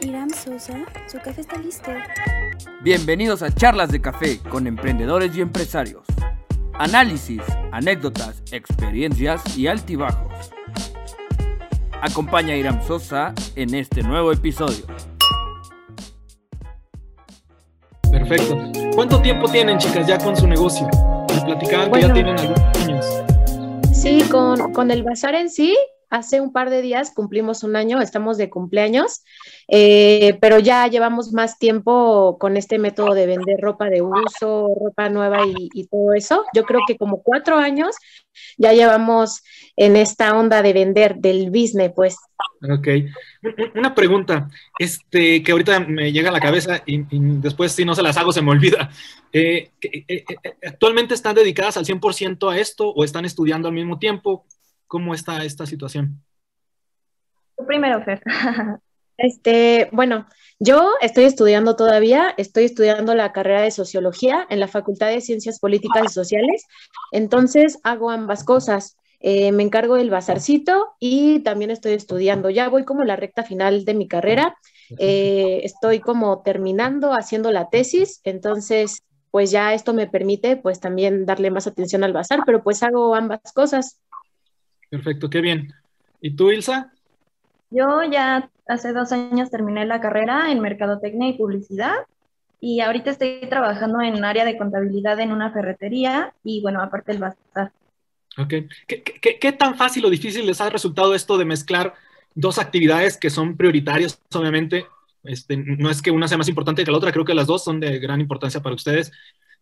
Iram Sosa, su café está listo. Bienvenidos a Charlas de Café con emprendedores y empresarios. Análisis, anécdotas, experiencias y altibajos. Acompaña a Iram Sosa en este nuevo episodio. Perfecto. ¿Cuánto tiempo tienen, chicas, ya con su negocio? Me platicaban que ya tienen algunos años. Sí, con, con el bazar en sí, hace un par de días cumplimos un año, estamos de cumpleaños, eh, pero ya llevamos más tiempo con este método de vender ropa de uso, ropa nueva y, todo eso. Yo creo que como cuatro años ya llevamos en esta onda de vender del business, pues. Ok. Un- un- Una pregunta, este, que ahorita me llega a la cabeza y, después si no se las hago se me olvida. Eh, eh, ¿Actualmente están dedicadas al 100% a esto o están estudiando al mismo tiempo? ¿Cómo está esta situación? Primero, Fer. Este, bueno, yo estoy estudiando todavía, estoy estudiando la carrera de sociología en la Facultad de Ciencias Políticas y Sociales, entonces hago ambas cosas. Eh, me encargo del bazarcito y también estoy estudiando. Ya voy como la recta final de mi carrera, eh, estoy como terminando haciendo la tesis, entonces pues ya esto me permite pues también darle más atención al bazar, pero pues hago ambas cosas. Perfecto, qué bien. ¿Y tú, Ilsa? Yo ya hace dos años terminé la carrera en Mercadotecnia y Publicidad y ahorita estoy trabajando en área de contabilidad en una ferretería y bueno, aparte el bazar. Ok. ¿Qué, qué- qué- qué tan fácil o difícil les ha resultado esto de mezclar dos actividades que son prioritarias, obviamente? Este, no es que una sea más importante que la otra, creo que las dos son de gran importancia para ustedes.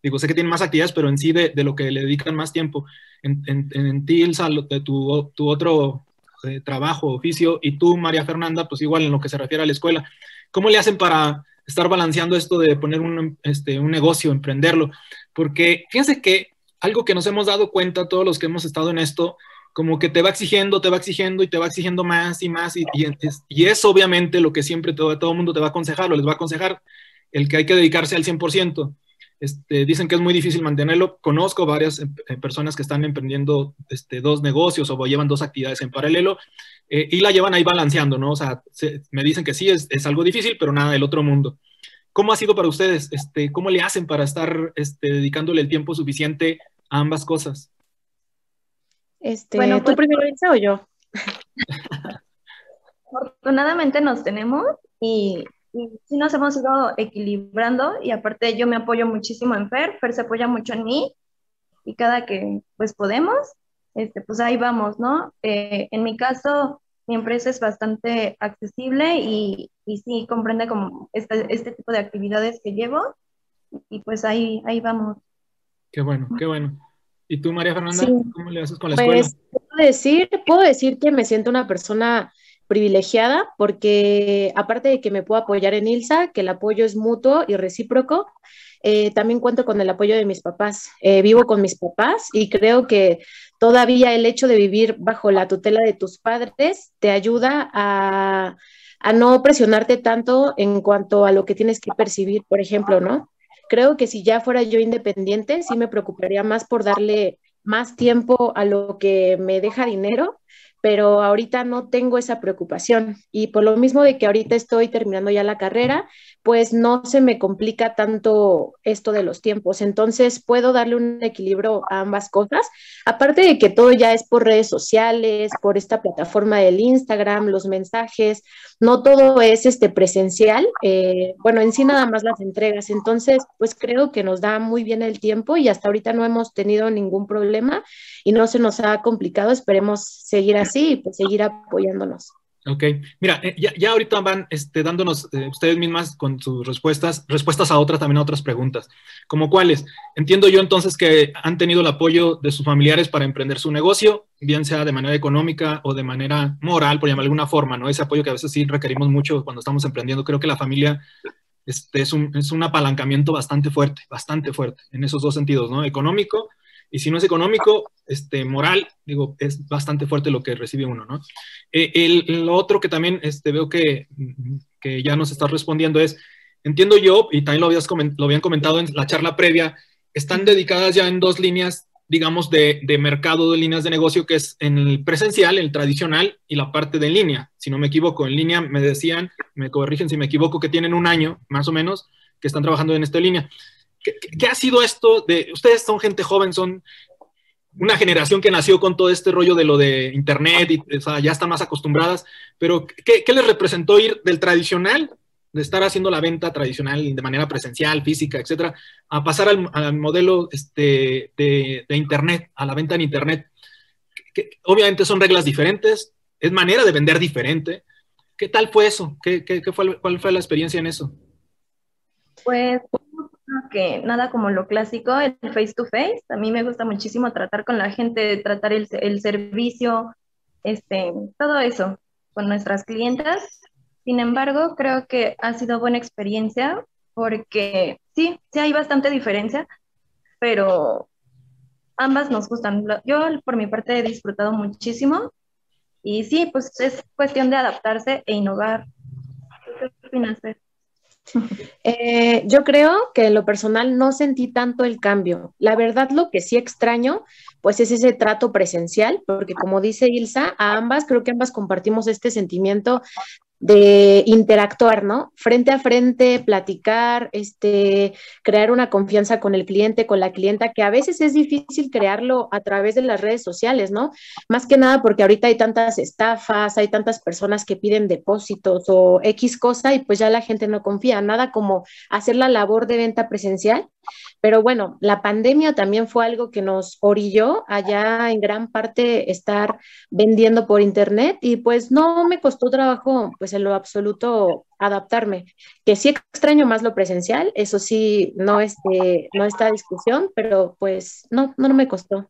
Digo, sé que tienen más actividades, pero en sí de, de lo que le dedican más tiempo. En, en, en ti, Ilsa, de tu, tu otro eh, trabajo, oficio, y tú, María Fernanda, pues igual en lo que se refiere a la escuela. ¿Cómo le hacen para estar balanceando esto de poner un, este, un negocio, emprenderlo? Porque fíjense que algo que nos hemos dado cuenta todos los que hemos estado en esto, como que te va exigiendo, te va exigiendo y te va exigiendo más y más y, y y es obviamente lo que siempre todo el mundo te va a aconsejar o les va a aconsejar, el que hay que dedicarse al 100%. Este, dicen que es muy difícil mantenerlo. Conozco varias eh, personas que están emprendiendo este, dos negocios o llevan dos actividades en paralelo eh, y la llevan ahí balanceando, ¿no? O sea, se- me dicen que sí, es, es algo difícil, pero nada del otro mundo. ¿Cómo ha sido para ustedes? Este, ¿Cómo le hacen para estar este, dedicándole el tiempo suficiente a ambas cosas? Este, Bueno, ¿tú pues- primero, Elsa, o yo? Afortunadamente nos tenemos y sí nos hemos ido equilibrando y aparte yo me apoyo muchísimo en Fer, Fer se apoya mucho en mí y cada que pues podemos, este, pues ahí vamos, ¿no? Eh, en mi caso, mi empresa es bastante accesible y, y sí comprende como este, este tipo de actividades que llevo y pues ahí, ahí vamos. Qué bueno, qué bueno. ¿Y tú, María Fernanda, Sí. cómo le haces con la escuela? Pues puedo decir, puedo decir que me siento una persona privilegiada porque aparte de que me puedo apoyar en Ilsa, que el apoyo es mutuo y recíproco, eh, también cuento con el apoyo de mis papás. Eh, vivo con mis papás y creo que todavía el hecho de vivir bajo la tutela de tus padres te ayuda a, a no presionarte tanto en cuanto a lo que tienes que percibir, por ejemplo, ¿no? Creo que si ya fuera yo independiente, sí me preocuparía más por darle más tiempo a lo que me deja dinero, pero ahorita no tengo esa preocupación. Y por lo mismo de que ahorita estoy terminando ya la carrera, pues no se me complica tanto esto de los tiempos. Entonces puedo darle un equilibrio a ambas cosas. Aparte de que todo ya es por redes sociales, por esta plataforma del Instagram, los mensajes, no todo es este presencial. eh, bueno, en sí nada más las entregas. Entonces, pues creo que nos da muy bien el tiempo y hasta ahorita no hemos tenido ningún problema y no se nos ha complicado. Esperemos seguir así y pues seguir apoyándonos. Ok, mira, eh, ya, ya ahorita van este, dándonos eh, ustedes mismas con sus respuestas, respuestas a otras, también a otras preguntas, como cuáles. Entiendo yo entonces que han tenido el apoyo de sus familiares para emprender su negocio, bien sea de manera económica o de manera moral, por llamarlo de alguna forma, ¿no? Ese apoyo que a veces sí requerimos mucho cuando estamos emprendiendo. Creo que la familia este, es, un, es un apalancamiento bastante fuerte, bastante fuerte, en esos dos sentidos, ¿no? Económico, y si no es económico, este, moral, digo, es bastante fuerte lo que recibe uno, ¿no? Eh, el, lo otro que también este, veo que, que ya nos estás respondiendo es, entiendo yo, y también lo, habías lo habían comentado en la charla previa, están dedicadas ya en dos líneas digamos, de, de, mercado de líneas de negocio, que es en el presencial, el tradicional, y la parte de línea. Si no me equivoco, en línea me decían, me corrigen si me equivoco, que tienen un año, más o menos, que están trabajando en esta línea. ¿Qué, qué ha sido esto de, ustedes son gente joven, son una generación que nació con todo este rollo de lo de Internet y o sea, ya están más acostumbradas, pero ¿qué, ¿qué, les representó ir del tradicional, de estar haciendo la venta tradicional de manera presencial, física, etcétera, a pasar al, al modelo este, de, de, Internet, a la venta en Internet? Obviamente son reglas diferentes, es manera de vender diferente. ¿Qué tal fue eso? ¿Qué, qué, qué fue, ¿Cuál fue la experiencia en eso? Pues que nada como lo clásico, el face to face. A mí me gusta muchísimo tratar con la gente, tratar el, el servicio, este, todo eso con nuestras clientas. Sin embargo, creo que ha sido buena experiencia porque sí, sí hay bastante diferencia, pero ambas nos gustan. Yo por mi parte he disfrutado muchísimo y sí, pues es cuestión de adaptarse e innovar. ¿Qué opinas, Fer? Eh, yo creo que en lo personal no sentí tanto el cambio. La verdad, lo que sí extraño, pues es ese trato presencial, porque como dice Ilsa, a ambas creo que ambas compartimos este sentimiento de interactuar, ¿no? Frente a frente, platicar, este, crear una confianza con el cliente, con la clienta, que a veces es difícil crearlo a través de las redes sociales, ¿no? Más que nada porque ahorita hay tantas estafas, hay tantas personas que piden depósitos o X cosa y pues ya la gente no confía, nada como hacer la labor de venta presencial. Pero bueno, la pandemia también fue algo que nos orilló allá en gran parte estar vendiendo por internet y pues no me costó trabajo pues en lo absoluto adaptarme, que sí extraño más lo presencial, eso sí, no, este, no está discusión, pero pues no, no, no me costó.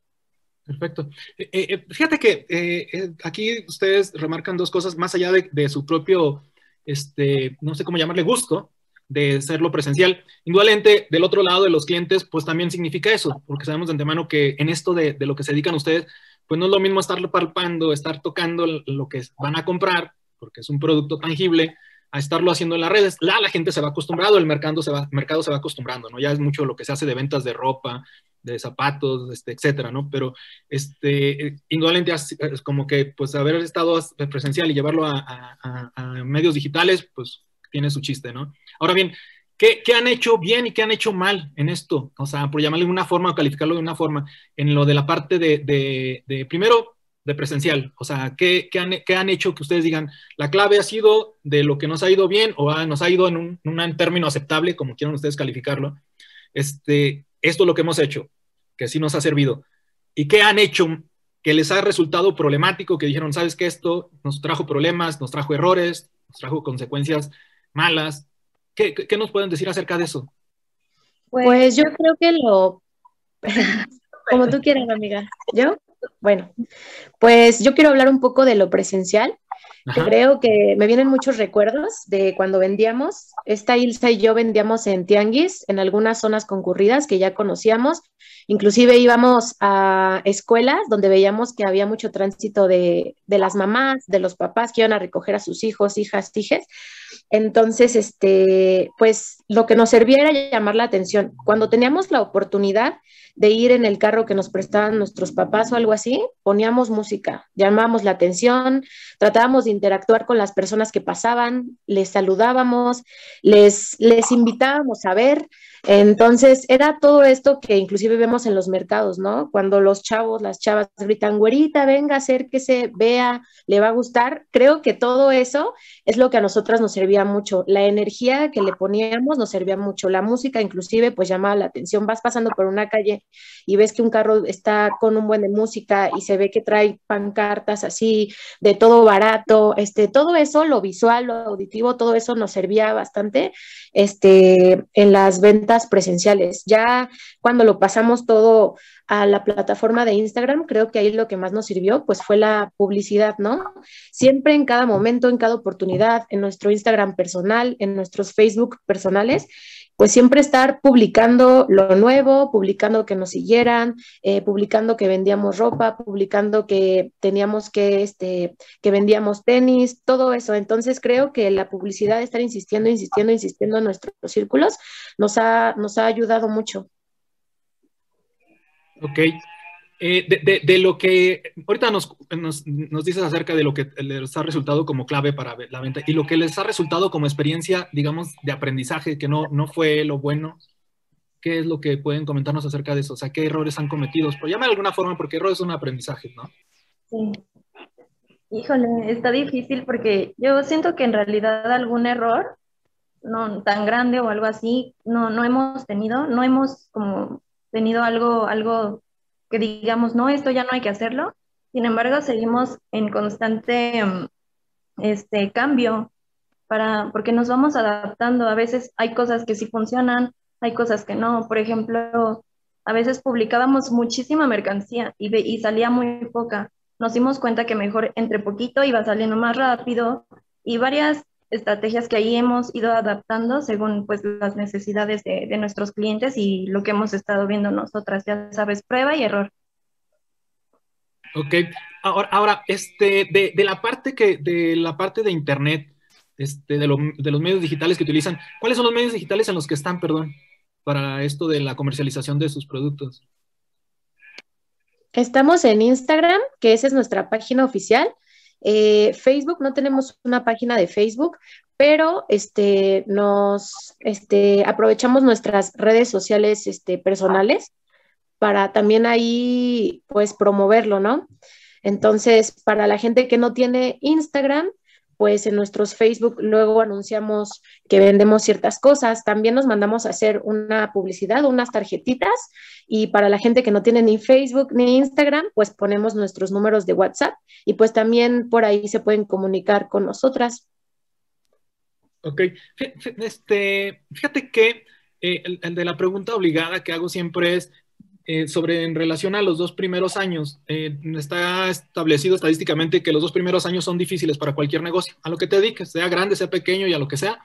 Perfecto. Eh, eh, fíjate que eh, aquí ustedes remarcan dos cosas más allá de, de, su propio, este, no sé cómo llamarle, gusto de hacerlo presencial. Indudablemente, del otro lado de los clientes, pues también significa eso, porque sabemos de antemano que en esto de, de lo que se dedican ustedes, pues no es lo mismo estarlo palpando, estar tocando lo que van a comprar, porque es un producto tangible, a estarlo haciendo en las redes. La, la gente se va acostumbrado, el mercado se va, mercado se va acostumbrando, ¿no? Ya es mucho lo que se hace de ventas de ropa, de zapatos, este, etcétera, ¿no? Pero, este, indudablemente es como que, pues, haber estado presencial y llevarlo a, a medios digitales, pues, tiene su chiste, ¿no? Ahora bien, ¿qué, ¿qué, han hecho bien y qué han hecho mal en esto? O sea, por llamarle de una forma o calificarlo de una forma, en lo de la parte de, de, de primero, de presencial. O sea, ¿qué, ¿qué, han, ¿qué, han, hecho que ustedes digan, la clave ha sido de lo que nos ha ido bien o nos ha ido en un, un, término aceptable, como quieran ustedes calificarlo? Este, esto es lo que hemos hecho, que sí nos ha servido. ¿Y qué han hecho que les ha resultado problemático, que dijeron, sabes que esto nos trajo problemas, nos trajo errores, nos trajo consecuencias malas. ¿Qué, qué nos pueden decir acerca de eso? Pues, pues yo creo que lo... Como tú quieras, amiga. ¿Yo? Bueno, pues yo quiero hablar un poco de lo presencial. Ajá. Creo que me vienen muchos recuerdos de cuando vendíamos. Esta Ilsa y yo vendíamos en Tianguis, en algunas zonas concurridas que ya conocíamos. Inclusive íbamos a escuelas donde veíamos que había mucho tránsito de, de las mamás, de los papás que iban a recoger a sus hijos, hijas, hijes. Entonces, este, pues lo que nos servía era llamar la atención. Cuando teníamos la oportunidad de ir en el carro que nos prestaban nuestros papás o algo así, poníamos música, llamábamos la atención, tratábamos de interactuar con las personas que pasaban, les saludábamos, les, les invitábamos a ver. Entonces, era todo esto que inclusive vemos en los mercados, ¿no? Cuando los chavos, las chavas gritan, güerita, venga, acérquese, vea, le va a gustar. Creo que todo eso es lo que a nosotras nos servía mucho. La energía que le poníamos nos servía mucho. La música, inclusive, pues llamaba la atención. Vas pasando por una calle y ves que un carro está con un buen de música y se ve que trae pancartas así de todo barato, este, todo eso, lo visual, lo auditivo, todo eso nos servía bastante este, en las ventas presenciales. Ya cuando lo pasamos todo a la plataforma de Instagram, creo que ahí lo que más nos sirvió, pues fue la publicidad, ¿no? Siempre en cada momento, en cada oportunidad, en nuestro Instagram personal, en nuestros Facebook personales, pues siempre estar publicando lo nuevo, publicando que nos siguieran, eh, publicando que vendíamos ropa, publicando que teníamos que, este, que vendíamos tenis, todo eso. Entonces creo que la publicidad, estar insistiendo, insistiendo, insistiendo en nuestros círculos, nos ha, nos ha ayudado mucho. Ok. Eh, de, lo que ahorita nos, nos, nos, dices acerca de lo que les ha resultado como clave para la venta y lo que les ha resultado como experiencia, digamos, de aprendizaje, que no, no fue lo bueno. ¿Qué es lo que pueden comentarnos acerca de eso? O sea, ¿qué errores han cometido? Por llamar de alguna forma, porque errores son aprendizaje, ¿no? Sí. Híjole, está difícil porque yo siento que en realidad algún error, no tan grande o algo así, no, no hemos tenido, no hemos como tenido algo, algo que digamos, no, esto ya no hay que hacerlo. Sin embargo, seguimos en constante mm, este, cambio para, porque nos vamos adaptando. A veces hay cosas que sí funcionan, hay cosas que no. Por ejemplo, a veces publicábamos muchísima mercancía y, y salía muy poca. Nos dimos cuenta que mejor entre poquito iba saliendo más rápido y varias estrategias que ahí hemos ido adaptando según pues las necesidades de, de, nuestros clientes y lo que hemos estado viendo nosotras, ya sabes, prueba y error. Ok, ahora, ahora este, de, de, la parte que, de la parte de internet, este, de, lo, de, los medios digitales que utilizan, ¿cuáles son los medios digitales en los que están, perdón, para esto de la comercialización de sus productos? Estamos en Instagram, que esa es nuestra página oficial, eh, Facebook, no tenemos una página de Facebook, pero este, nos este, aprovechamos nuestras redes sociales este, personales para también ahí pues promoverlo, ¿no? Entonces, para la gente que no tiene Instagram, pues en nuestros Facebook luego anunciamos que vendemos ciertas cosas. También nos mandamos a hacer una publicidad, unas tarjetitas y para la gente que no tiene ni Facebook ni Instagram, pues ponemos nuestros números de WhatsApp y pues también por ahí se pueden comunicar con nosotras. Ok, este, fíjate que eh, el, de la pregunta obligada que hago siempre es, eh, sobre en relación a los dos primeros años. Eh, está establecido estadísticamente que los dos primeros años son difíciles para cualquier negocio, a lo que te dediques, sea grande, sea pequeño y a lo que sea.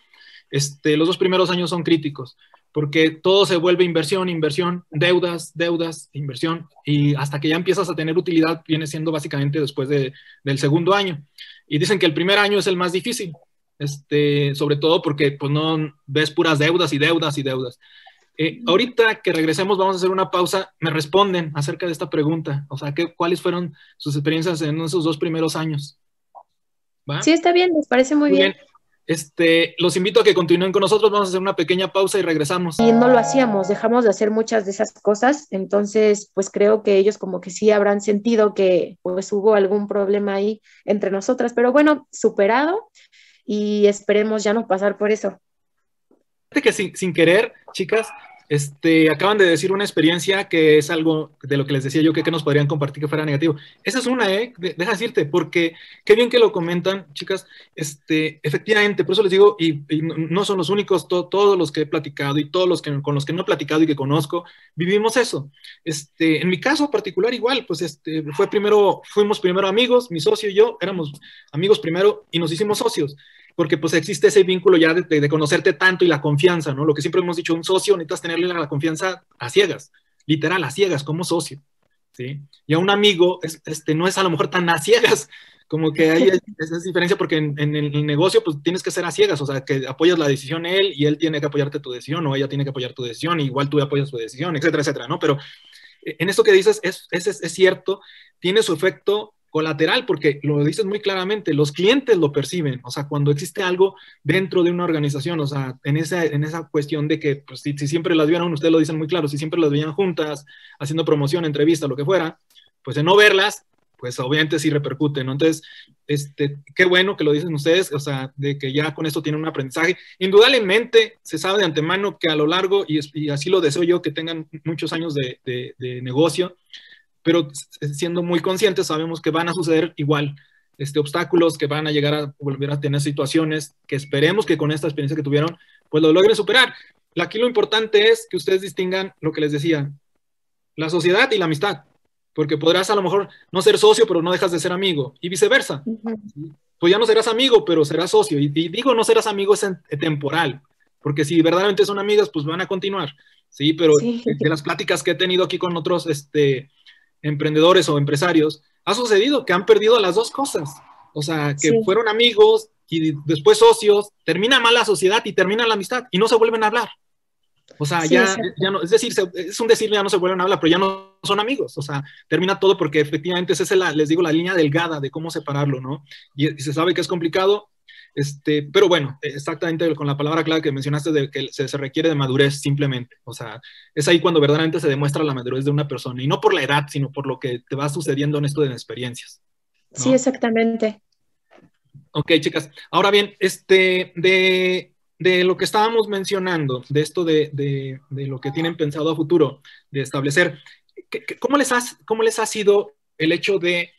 Este, los dos primeros años son críticos porque todo se vuelve inversión, inversión, deudas, deudas, inversión, y hasta que ya empiezas a tener utilidad viene siendo básicamente después de, del segundo año. Y dicen que el primer año es el más difícil, este, sobre todo porque pues no ves puras deudas y deudas y deudas. Eh, ahorita que regresemos, vamos a hacer una pausa. Me responden acerca de esta pregunta. O sea, ¿qué, ¿cuáles fueron sus experiencias en esos dos primeros años? Sí, está bien, les parece muy, bien. Este, los invito a que continúen con nosotros. Vamos a hacer una pequeña pausa y regresamos. Y no lo hacíamos, dejamos de hacer muchas de esas cosas. Entonces, pues creo que ellos como que sí habrán sentido que pues hubo algún problema ahí entre nosotras. Pero bueno, superado y esperemos ya no pasar por eso. Que sin, sin querer, chicas, este, acaban de decir una experiencia que es algo de lo que les decía yo que, que nos podrían compartir que fuera negativo. Esa es una, ¿eh? Deja decirte, porque qué bien que lo comentan, chicas. Este, efectivamente, por eso les digo, y, no son los únicos, todos los que he platicado y todos los que, con los que no he platicado y que conozco, vivimos eso. Este, en mi caso particular, igual, pues este, fue primero, fuimos primero amigos, mi socio y yo éramos amigos primero y nos hicimos socios porque pues existe ese vínculo ya de, conocerte tanto y la confianza, ¿no? Lo que siempre hemos dicho, un socio necesitas tenerle la confianza a ciegas, literal, a ciegas, como socio, ¿sí? Y a un amigo, este, no es a lo mejor tan a ciegas, como que hay esa diferencia porque en, el negocio pues tienes que ser a ciegas, o sea, que apoyas la decisión él y él tiene que apoyarte tu decisión o ella tiene que apoyar tu decisión, igual tú apoyas su decisión, etcétera, etcétera, ¿no? Pero eh, en esto que dices es, es, es cierto, tiene su efecto colateral, porque lo dices muy claramente, los clientes lo perciben, o sea, cuando existe algo dentro de una organización, o sea, en esa, en esa cuestión de que pues, si, siempre las vieron, ustedes lo dicen muy claro, si siempre las veían juntas, haciendo promoción, entrevista, lo que fuera, pues de no verlas, pues obviamente sí repercute, ¿no? Entonces, este, qué bueno que lo dicen ustedes, o sea, de que ya con esto tienen un aprendizaje. Indudablemente se sabe de antemano que a lo largo, y, así lo deseo yo, que tengan muchos años de, de negocio, pero siendo muy conscientes sabemos que van a suceder igual este, obstáculos, que van a llegar a volver a tener situaciones que esperemos que con esta experiencia que tuvieron, pues lo logren superar. Aquí lo importante es que ustedes distingan lo que les decía, la sociedad y la amistad, porque podrás a lo mejor no ser socio, pero no dejas de ser amigo, y viceversa. Pues ya no serás amigo, pero serás socio. Y, digo no serás amigo es temporal, porque si verdaderamente son amigas, pues van a continuar. Sí, pero de las pláticas que he tenido aquí con otros este, emprendedores o empresarios, ha sucedido que han perdido las dos cosas. O sea, que fueron amigos y después socios, termina mal la sociedad y termina la amistad y no se vuelven a hablar. O sea, ya, ya no, es decir, es un decir, ya no se vuelven a hablar, pero ya no son amigos. O sea, termina todo porque efectivamente esa es la, les digo, la línea delgada de cómo separarlo, ¿no? Y, y se sabe que es complicado, este, pero bueno, exactamente con la palabra clave que mencionaste de que se, se, requiere de madurez simplemente. O sea, es ahí cuando verdaderamente se demuestra la madurez de una persona y no por la edad, sino por lo que te va sucediendo en esto de experiencias. ¿no? Sí, exactamente. Ok, chicas. Ahora bien, este, de, de lo que estábamos mencionando, de esto de, de, de, lo que tienen pensado a futuro, de establecer, ¿cómo les, has, cómo les ha sido el hecho de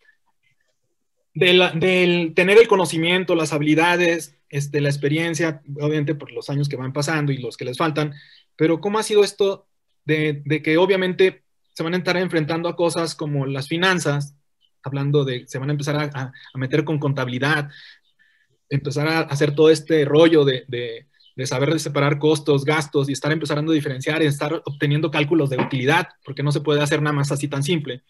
del, tener el conocimiento, las habilidades, este, la experiencia, obviamente por los años que van pasando y los que les faltan, pero ¿cómo ha sido esto de, que obviamente se van a estar enfrentando a cosas como las finanzas, hablando de, se van a empezar a, meter con contabilidad, empezar a hacer todo este rollo de, de, de, saber separar costos, gastos y estar empezando a diferenciar estar obteniendo cálculos de utilidad, porque no se puede hacer nada más así tan simple.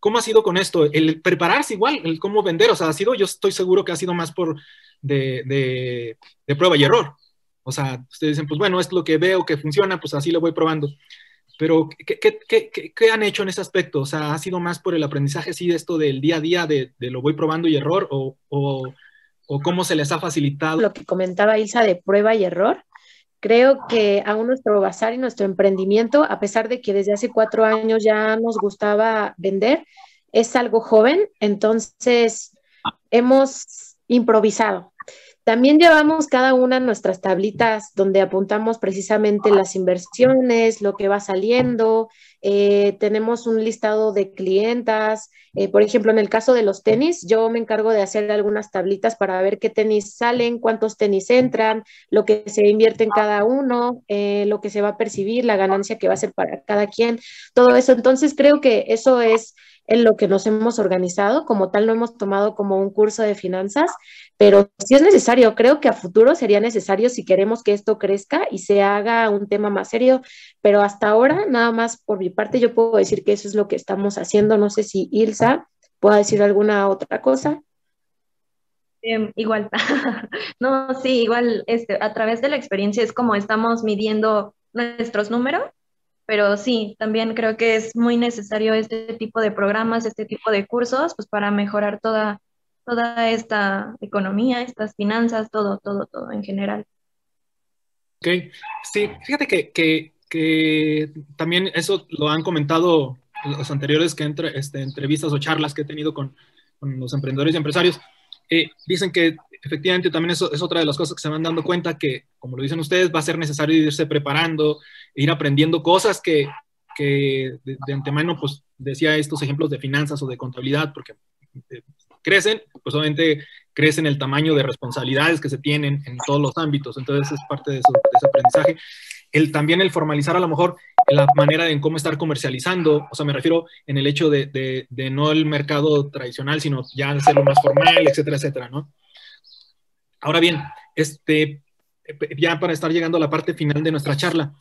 ¿Cómo ha sido con esto? El prepararse igual, el cómo vender, o sea, ha sido, yo estoy seguro que ha sido más por de, de, de prueba y error. O sea, ustedes dicen, pues bueno, es lo que veo que funciona, pues así lo voy probando. Pero, ¿qué, qué, qué, qué han hecho en ese aspecto? O sea, ¿ha sido más por el aprendizaje, sí, de esto del día a día, de, de lo voy probando y error, o, o, o cómo se les ha facilitado? Lo que comentaba Ilsa de prueba y error, Creo que aún nuestro bazar y nuestro emprendimiento, a pesar de que desde hace cuatro años ya nos gustaba vender, es algo joven, entonces hemos improvisado. También llevamos cada una nuestras tablitas donde apuntamos precisamente las inversiones, lo que va saliendo, eh, tenemos un listado de clientas. Eh, por ejemplo, en el caso de los tenis, yo me encargo de hacer algunas tablitas para ver qué tenis salen, cuántos tenis entran, lo que se invierte en cada uno, eh, lo que se va a percibir, la ganancia que va a ser para cada quien, todo eso. Entonces, creo que eso es en lo que nos hemos organizado. Como tal, no hemos tomado como un curso de finanzas, pero si es necesario, creo que a futuro sería necesario si queremos que esto crezca y se haga un tema más serio, pero hasta ahora, nada más por mi parte, yo puedo decir que eso es lo que estamos haciendo. No sé si Ilsa pueda decir alguna otra cosa. Eh, igual, no, sí, igual, este, a través de la experiencia es como estamos midiendo nuestros números pero sí, también creo que es muy necesario este tipo de programas, este tipo de cursos, pues para mejorar toda, toda esta economía, estas finanzas, todo, todo, todo en general. Ok, sí, fíjate que, que, que también eso lo han comentado los anteriores que entre, este, entrevistas o charlas que he tenido con, con los emprendedores y empresarios. Eh, dicen que efectivamente también eso es otra de las cosas que se van dando cuenta que, como lo dicen ustedes, va a ser necesario irse preparando, ir aprendiendo cosas que, que de, antemano, pues decía estos ejemplos de finanzas o de contabilidad, porque eh, crecen, pues obviamente crecen el tamaño de responsabilidades que se tienen en todos los ámbitos, entonces es parte de, su, de ese aprendizaje. El, también el formalizar a lo mejor la manera en cómo estar comercializando, o sea, me refiero en el hecho de, de, no el mercado tradicional, sino ya hacerlo más formal, etcétera, etcétera, ¿no? Ahora bien, este, ya para estar llegando a la parte final de nuestra charla,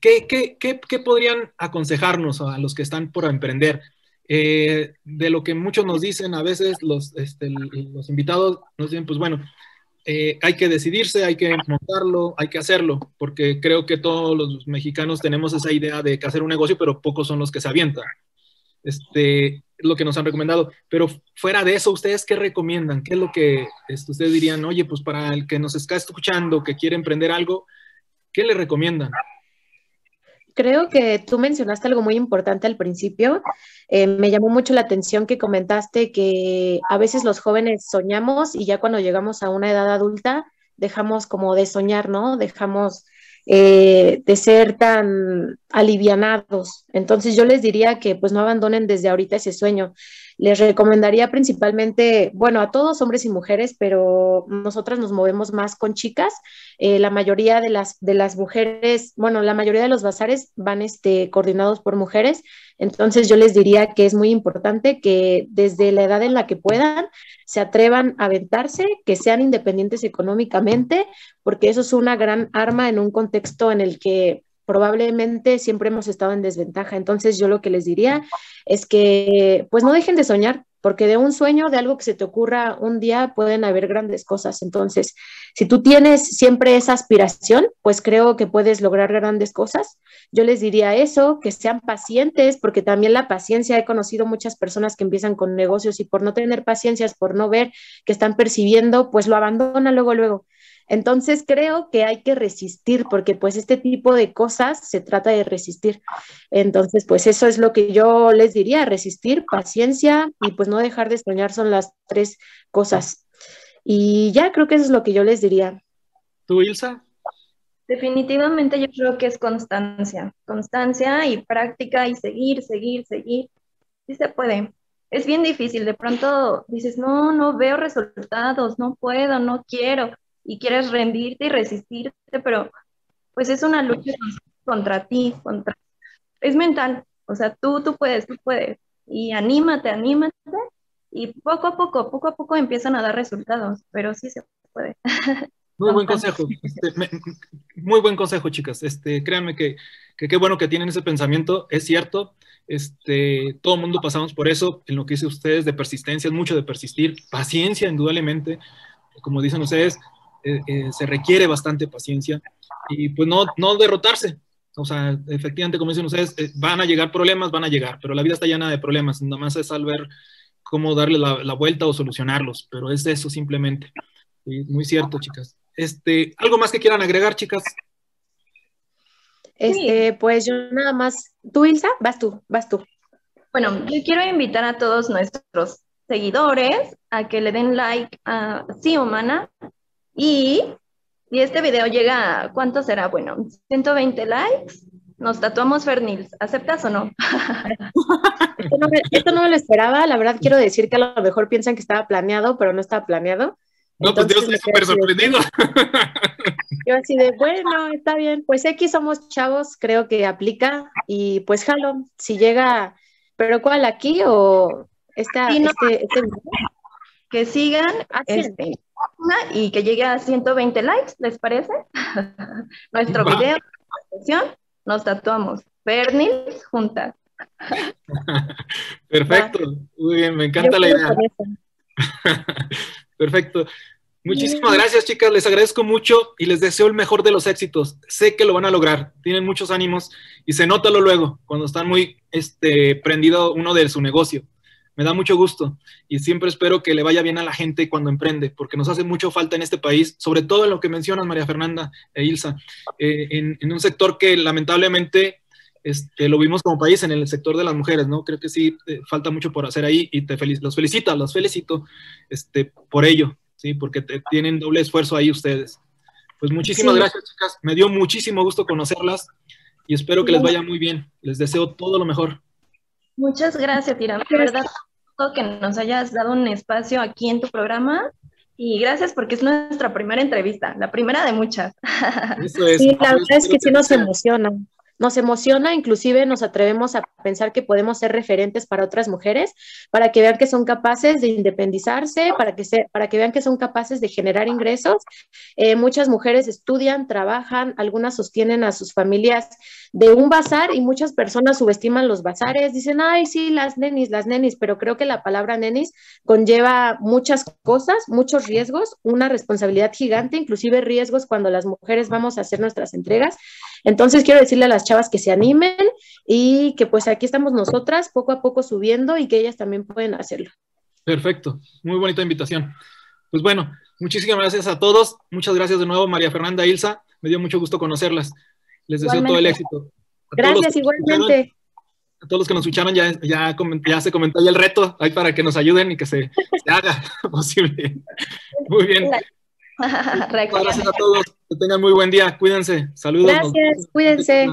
¿qué, qué, qué, qué podrían aconsejarnos a los que están por emprender? Eh, de lo que muchos nos dicen, a veces los, este, los invitados nos dicen, pues bueno, eh, hay que decidirse, hay que montarlo, hay que hacerlo, porque creo que todos los mexicanos tenemos esa idea de que hacer un negocio, pero pocos son los que se avientan. Este, lo que nos han recomendado. Pero fuera de eso, ¿ustedes qué recomiendan? ¿Qué es lo que este, ustedes dirían? Oye, pues para el que nos está escuchando, que quiere emprender algo, ¿qué le recomiendan? Creo que tú mencionaste algo muy importante al principio. Eh, me llamó mucho la atención que comentaste que a veces los jóvenes soñamos y ya cuando llegamos a una edad adulta dejamos como de soñar, ¿no? Dejamos eh, de ser tan alivianados. Entonces yo les diría que pues no abandonen desde ahorita ese sueño les recomendaría principalmente, bueno, a todos hombres y mujeres, pero nosotras nos movemos más con chicas. Eh, la mayoría de las, de las mujeres, bueno, la mayoría de los bazares van este, coordinados por mujeres. Entonces yo les diría que es muy importante que desde la edad en la que puedan se atrevan a aventarse, que sean independientes económicamente, porque eso es una gran arma en un contexto en el que probablemente siempre hemos estado en desventaja. Entonces yo lo que les diría es que pues no dejen de soñar, porque de un sueño, de algo que se te ocurra un día, pueden haber grandes cosas. Entonces, si tú tienes siempre esa aspiración, pues creo que puedes lograr grandes cosas. Yo les diría eso, que sean pacientes, porque también la paciencia, he conocido muchas personas que empiezan con negocios y por no tener paciencias, por no ver que están percibiendo, pues lo abandonan luego, luego. Entonces creo que hay que resistir porque pues este tipo de cosas se trata de resistir. Entonces pues eso es lo que yo les diría, resistir, paciencia y pues no dejar de soñar son las tres cosas. Y ya creo que eso es lo que yo les diría. ¿Tú, Ilsa? Definitivamente yo creo que es constancia, constancia y práctica y seguir, seguir, seguir. Sí se puede. Es bien difícil, de pronto dices, no, no veo resultados, no puedo, no quiero y quieres rendirte y resistirte, pero pues es una lucha contra ti, contra... Es mental, o sea, tú, tú puedes, tú puedes. Y anímate, anímate y poco a poco, poco a poco empiezan a dar resultados, pero sí se puede. Muy buen consejo, este, muy buen consejo, chicas. Este, créanme que qué bueno que tienen ese pensamiento, es cierto. Este, todo el mundo pasamos por eso, en lo que dice ustedes de persistencia, es mucho de persistir, paciencia, indudablemente. Como dicen ustedes, eh, eh, se requiere bastante paciencia y pues no, no derrotarse. O sea, efectivamente, como dicen ustedes, eh, van a llegar problemas, van a llegar, pero la vida está llena de problemas, nada más es saber cómo darle la, vuelta o solucionarlos, pero es eso simplemente. muy cierto, chicas. Este, ¿Algo más que quieran agregar, chicas? Este, pues yo nada más. ¿Tú, Ilsa? Vas tú, vas tú. Bueno, yo quiero invitar a todos nuestros seguidores a que le den like a Sí Humana y si este video llega a, ¿cuánto será? Bueno, 120 likes, nos tatuamos Fernils. ¿Aceptas o no? esto, no me, lo esperaba. La verdad quiero decir que a lo mejor piensan que estaba planeado, pero no estaba planeado. No, pues yo estoy súper sorprendido. Yo así de, bueno, está bien. Pues X somos chavos, creo que aplica. Y pues jalo, si llega, ¿pero cuál aquí o esta, este, este Que sigan. Así. Este, y que llegue a 120 likes, ¿les parece? Nuestro video, nos tatuamos. Fernis juntas. Perfecto, muy bien, me encanta la idea. Perfecto. Muchísimas gracias, chicas. Les agradezco mucho y les deseo el mejor de los éxitos. Sé que lo van a lograr. Tienen muchos ánimos y se nota lo luego cuando están muy este, prendido uno de su negocio me da mucho gusto y siempre espero que le vaya bien a la gente cuando emprende, porque nos hace mucho falta en este país, sobre todo en lo que mencionas, María Fernanda e Ilsa, eh, en, un sector que lamentablemente este, lo vimos como país en el sector de las mujeres, ¿no? Creo que sí, eh, falta mucho por hacer ahí y te los felicito, los felicito este, por ello, ¿sí? Porque tienen doble esfuerzo ahí ustedes. Pues muchísimas gracias, chicas. Me dio muchísimo gusto conocerlas y espero que les vaya muy bien. Les deseo todo lo mejor. Muchas gracias, Tira. De verdad, que nos hayas dado un espacio aquí en tu programa y gracias porque es nuestra primera entrevista, la primera de muchas. Eso es. Sí, la verdad es que sí nos emociona nos emociona, inclusive nos atrevemos a pensar que podemos ser referentes para otras mujeres, para que vean que son capaces de independizarse, para que, se, para que vean que son capaces de generar ingresos. Eh, muchas mujeres estudian, trabajan, algunas sostienen a sus familias de un bazar y muchas personas subestiman los bazares, dicen, ay, sí, las nenis, las nenis, pero creo que la palabra nenis conlleva muchas cosas, muchos riesgos, una responsabilidad gigante, inclusive riesgos cuando las mujeres vamos a hacer nuestras entregas. Entonces quiero decirle a las chavas que se animen y que pues aquí estamos nosotras poco a poco subiendo y que ellas también pueden hacerlo. Perfecto, muy bonita invitación. Pues bueno, muchísimas gracias a todos. Muchas gracias de nuevo, María Fernanda Ilsa. Me dio mucho gusto conocerlas. Les deseo todo el éxito. gracias, igualmente. A todos los que nos escucharon, ya, ya, ya se comentó ya el reto ahí para que nos ayuden y que se, se haga posible. Muy bien. Gracias a todos. Que tengan muy buen día. Cuídense. Saludos. Gracias. Cuídense.